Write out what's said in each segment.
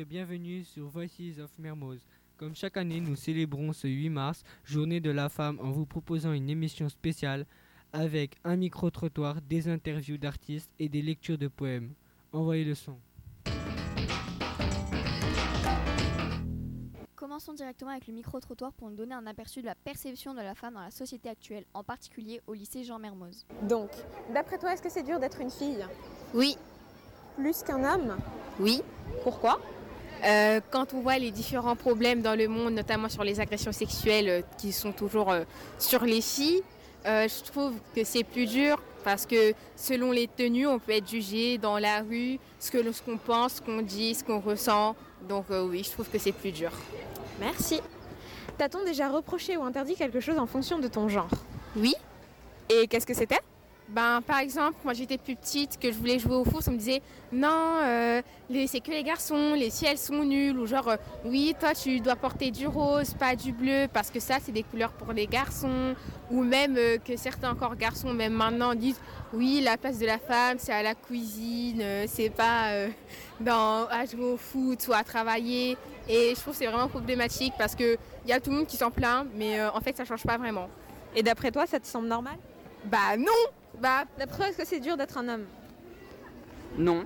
et bienvenue sur Voices of Mermoz. Comme chaque année, nous célébrons ce 8 mars, journée de la femme, en vous proposant une émission spéciale avec un micro-trottoir, des interviews d'artistes et des lectures de poèmes. Envoyez le son. Commençons directement avec le micro-trottoir pour nous donner un aperçu de la perception de la femme dans la société actuelle, en particulier au lycée Jean Mermoz. Donc, d'après toi, est-ce que c'est dur d'être une fille? Oui, Plus qu'un homme? Oui. Pourquoi? Euh, quand on voit les différents problèmes dans le monde, notamment sur les agressions sexuelles euh, qui sont toujours euh, sur les filles, je trouve que c'est plus dur parce que selon les tenues, on peut être jugé dans la rue, ce que ce qu'on pense, ce qu'on dit, ce qu'on ressent. Donc oui, je trouve que c'est plus dur. Merci. T'a-t-on déjà reproché ou interdit quelque chose en fonction de ton genre? Oui. Et qu'est-ce que c'était? Ben, par exemple, moi j'étais plus petite, que je voulais jouer au foot, on me disait non, euh, c'est que les garçons, les filles elles sont nulles, ou genre euh, oui, toi tu dois porter du rose, pas du bleu, parce que ça c'est des couleurs pour les garçons, ou même euh, que certains encore garçons, même maintenant, disent oui, la place de la femme c'est à la cuisine, c'est pas dans, à jouer au foot ou à travailler, et je trouve que c'est vraiment problématique parce que il y a tout le monde qui s'en plaint, mais en fait ça change pas vraiment. Et d'après toi, ça te semble normal? Bah non Bah D'après toi, est-ce que c'est dur d'être un homme Non,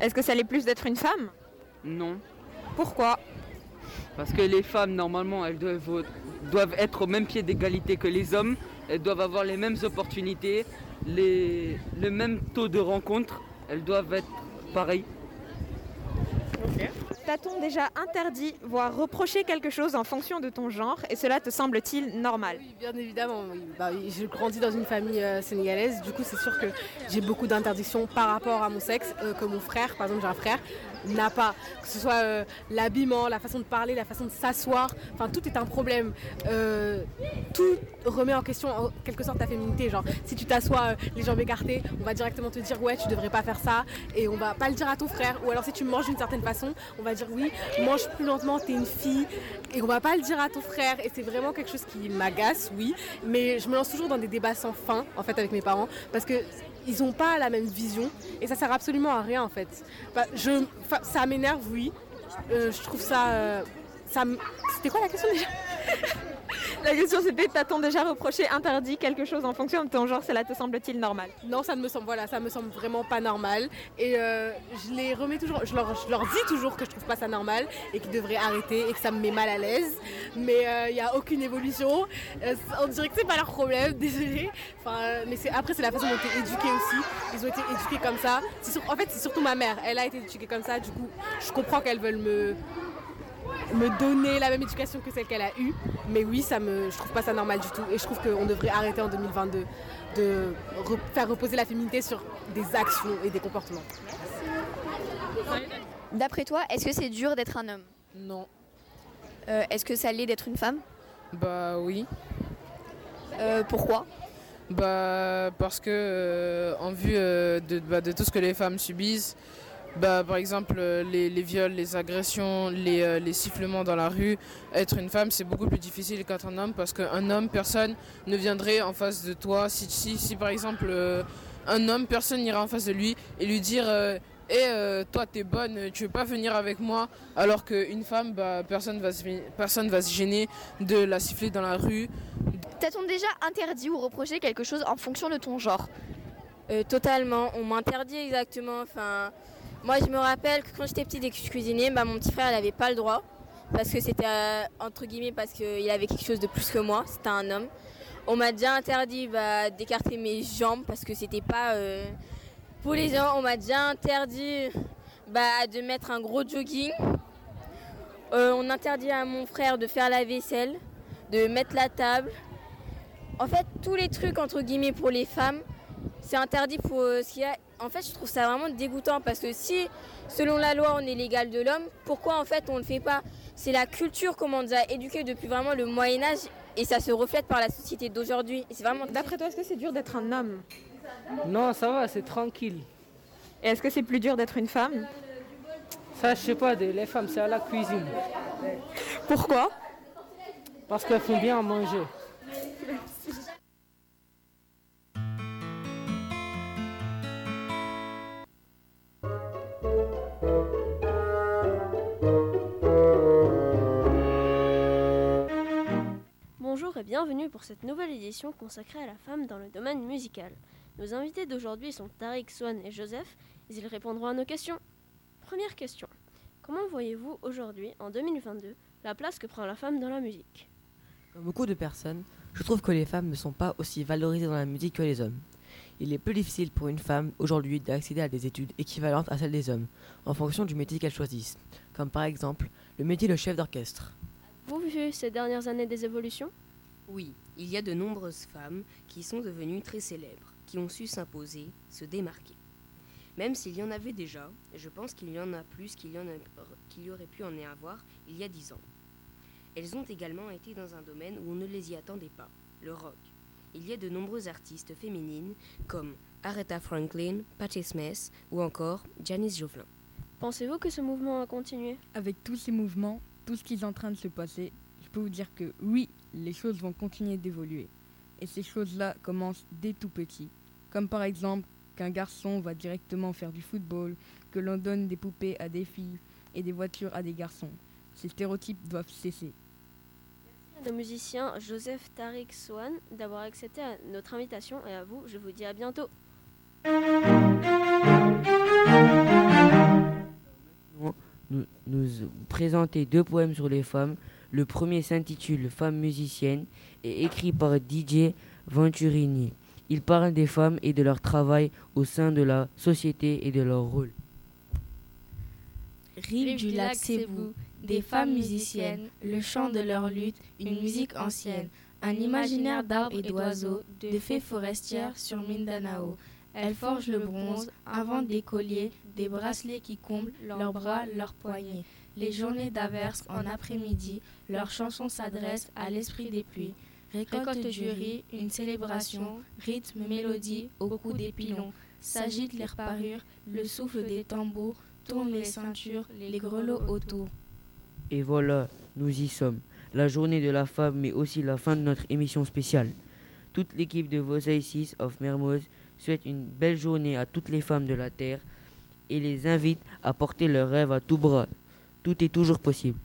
Est-ce que ça l'est plus d'être une femme non. Pourquoi Parce que les femmes, normalement, elles doivent, doivent être au même pied d'égalité que les hommes. Elles doivent avoir les mêmes opportunités, les, le même taux de rencontre. Elles doivent être pareilles. T'a-t-on déjà interdit, voire reproché quelque chose en fonction de ton genre et cela te semble-t-il normal? Bien évidemment. Bah, je grandis dans une famille euh, sénégalaise. Du coup, c'est sûr que j'ai beaucoup d'interdictions par rapport à mon sexe, euh, que mon frère, par exemple, j'ai un frère, n'a pas. Que ce soit euh, l'habillement, la façon de parler, la façon de s'asseoir. Enfin, tout est un problème. Euh, tout remet en question, en quelque sorte, ta féminité. Genre, si tu t'assois euh, les jambes écartées, on va directement te dire, ouais, tu devrais pas faire ça. Et on va pas le dire à ton frère. Ou alors, si tu manges d'une certaine façon, on va dire, oui, mange plus lentement, t'es une fille. Et on va pas le dire à ton frère. Et c'est vraiment quelque chose qui m'agace, oui. Mais je me lance toujours dans des débats sans fin, en fait, avec mes parents. Parce que ils n'ont pas la même vision. Et ça sert absolument à rien, en fait. Bah, je, ça m'énerve, oui. Euh, je trouve ça. euh, ça C'était quoi la question déjà? La question c'était t'a-t-on déjà reproché, interdit quelque chose en fonction de ton genre Cela te semble-t-il normal? Non, ça ne me semble, voilà, ça me semble vraiment pas normal. Et euh, je les remets toujours, je leur, dis toujours que je trouve pas ça normal et qu'ils devraient arrêter et que ça me met mal à l'aise. Mais euh, il n'y a aucune évolution. Euh, on dirait que c'est pas leur problème, désolé. Enfin, euh, mais après, c'est la façon dont tu es éduqué aussi. Ils ont été éduqués comme ça. En fait, c'est surtout ma mère. Elle a été éduquée comme ça. Du coup, je comprends qu'elles veulent me me donner la même éducation que celle qu'elle a eue. Mais oui, ça me, je trouve pas ça normal du tout. Et je trouve qu'on devrait arrêter en 2022 de re- faire reposer la féminité sur des actions et des comportements. D'après toi, est-ce que c'est dur d'être un homme? Non. Euh, Est-ce que ça l'est d'être une femme? Bah oui. Euh, Pourquoi? Bah parce que euh, en vue euh, de, bah, de tout ce que les femmes subissent, bah par exemple euh, les, les viols, les agressions, les, euh, les sifflements dans la rue, être une femme c'est beaucoup plus difficile qu'être un homme parce qu'un homme, personne ne viendrait en face de toi. Si, si, si par exemple euh, un homme, personne n'ira en face de lui et lui dire euh, Eh, euh, toi t'es bonne, tu veux pas venir avec moi? alors qu'une femme, bah, personne va se, personne va se gêner de la siffler dans la rue, T'a-t-on déjà interdit ou reproché quelque chose en fonction de ton genre? Euh, totalement, on m'interdit exactement. Enfin, moi je me rappelle que quand j'étais petite et que je cuisinais, bah, mon petit frère il avait pas le droit parce que c'était euh, entre guillemets parce qu'il avait quelque chose de plus que moi, c'était un homme. On m'a déjà interdit bah, d'écarter mes jambes parce que c'était pas euh, pour les gens. On m'a déjà interdit bah, de mettre un gros jogging. Euh, on interdit à mon frère de faire la vaisselle, de mettre la table. En fait, tous les trucs entre guillemets pour les femmes, c'est interdit pour euh, ce qu'il y a. En fait, je trouve ça vraiment dégoûtant parce que si, selon la loi, on est l'égal de l'homme, pourquoi en fait on le fait pas? C'est la culture comment on nous a éduqués depuis vraiment le Moyen Âge et ça se reflète par la société d'aujourd'hui. C'est vraiment D'après toi, est-ce que c'est dur d'être un homme? Non, ça va, c'est tranquille. Et est-ce que c'est plus dur d'être une femme? Ça, je sais pas, les femmes, c'est à la cuisine. Pourquoi? Parce qu'elles font bien à manger. Bienvenue pour cette nouvelle édition consacrée à la femme dans le domaine musical. Nos invités d'aujourd'hui sont Tariq, Swan et Joseph, et ils répondront à nos questions. Première question. Comment voyez-vous aujourd'hui, en 2022, la place que prend la femme dans la musique? Comme beaucoup de personnes, je trouve que les femmes ne sont pas aussi valorisées dans la musique que les hommes. Il est plus difficile pour une femme aujourd'hui d'accéder à des études équivalentes à celles des hommes, en fonction du métier qu'elles choisissent, comme par exemple le métier de chef d'orchestre. Vous vu ces dernières années des évolutions? Oui, il y a de nombreuses femmes qui sont devenues très célèbres, qui ont su s'imposer, se démarquer. Même s'il y en avait déjà, je pense qu'il y en a plus qu'il y, en a- qu'il y aurait pu en y avoir il y a dix ans. Elles ont également été dans un domaine où on ne les y attendait pas, le rock. Il y a de nombreuses artistes féminines comme Aretha Franklin, Patti Smith ou encore Janis Joplin. Pensez-vous que ce mouvement va continuer Avec tous ces mouvements, tout ce qui est en train de se passer, peux vous dire que oui, les choses vont continuer d'évoluer. Et ces choses-là commencent dès tout petit. Comme par exemple qu'un garçon va directement faire du football, que l'on donne des poupées à des filles et des voitures à des garçons. Ces stéréotypes doivent cesser. à nos musiciens Joseph, Tariq, Swan d'avoir accepté à notre invitation et à vous, je vous dis à bientôt. nous, nous présenter deux poèmes sur les femmes. Le premier s'intitule Femme musicienne et écrit par DJ Venturini. Il parle des femmes et de leur travail au sein de la société et de leur rôle. Rive du lac Cebu, des femmes musiciennes, le chant de leur lutte, une musique ancienne, un imaginaire d'arbres et d'oiseaux, de fées forestières sur Mindanao. Elles forgent le bronze, inventent des colliers, des bracelets qui comblent leurs bras, leurs poignets. Les journées d'averse en après-midi, leurs chansons s'adressent à l'esprit des pluies. Récolte du riz, une célébration, rythme, mélodie au cou des pilons. S'agitent les reparures, le souffle des tambours, tourne les ceintures, les grelots autour. Et voilà, nous y sommes. La journée de la femme, mais aussi la fin de notre émission spéciale. Toute l'équipe de Voices of Mermoz souhaite une belle journée à toutes les femmes de la Terre et les invite à porter leurs rêves à tout bras. Tout est toujours possible.